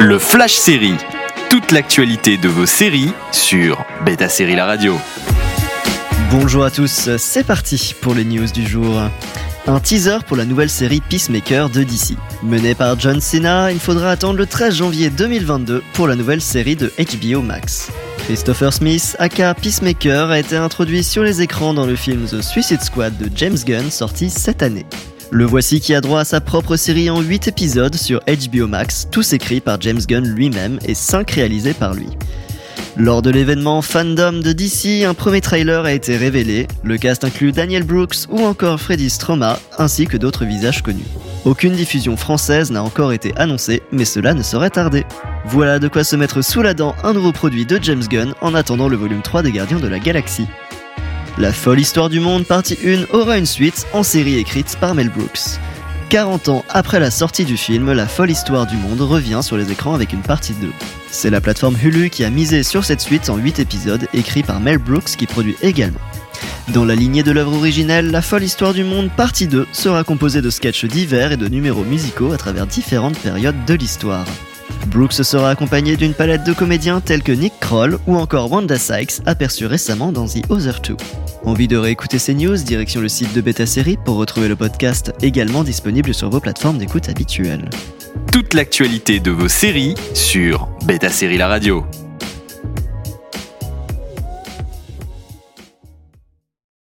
Le Flash Série. Toute l'actualité de vos séries sur Beta Série La Radio. Bonjour à tous, c'est parti pour les news du jour. Un teaser pour la nouvelle série Peacemaker de DC. Menée par John Cena, il faudra attendre le 13 janvier 2022 pour la nouvelle série de HBO Max. Christopher Smith, aka Peacemaker, a été introduit sur les écrans dans le film The Suicide Squad de James Gunn sorti cette année. Le voici qui a droit à sa propre série en 8 épisodes sur HBO Max, tous écrits par James Gunn lui-même et 5 réalisés par lui. Lors de l'événement Fandom de DC, un premier trailer a été révélé. Le cast inclut Daniel Brooks ou encore Freddy Stroma, ainsi que d'autres visages connus. Aucune diffusion française n'a encore été annoncée, mais cela ne saurait tarder. Voilà de quoi se mettre sous la dent un nouveau produit de James Gunn en attendant le volume 3 des Gardiens de la Galaxie. La folle histoire du monde partie 1 aura une suite en série écrite par Mel Brooks. 40 ans après la sortie du film, La folle histoire du monde revient sur les écrans avec une partie 2. C'est la plateforme Hulu qui a misé sur cette suite en 8 épisodes écrits par Mel Brooks qui produit également. Dans la lignée de l'œuvre originelle, La folle histoire du monde partie 2 sera composée de sketchs divers et de numéros musicaux à travers différentes périodes de l'histoire. Brooks sera accompagné d'une palette de comédiens tels que Nick Kroll ou encore Wanda Sykes, aperçu récemment dans The Other Two. Envie de réécouter ces news Direction le site de Beta Série pour retrouver le podcast également disponible sur vos plateformes d'écoute habituelles. Toute l'actualité de vos séries sur Beta Série La Radio.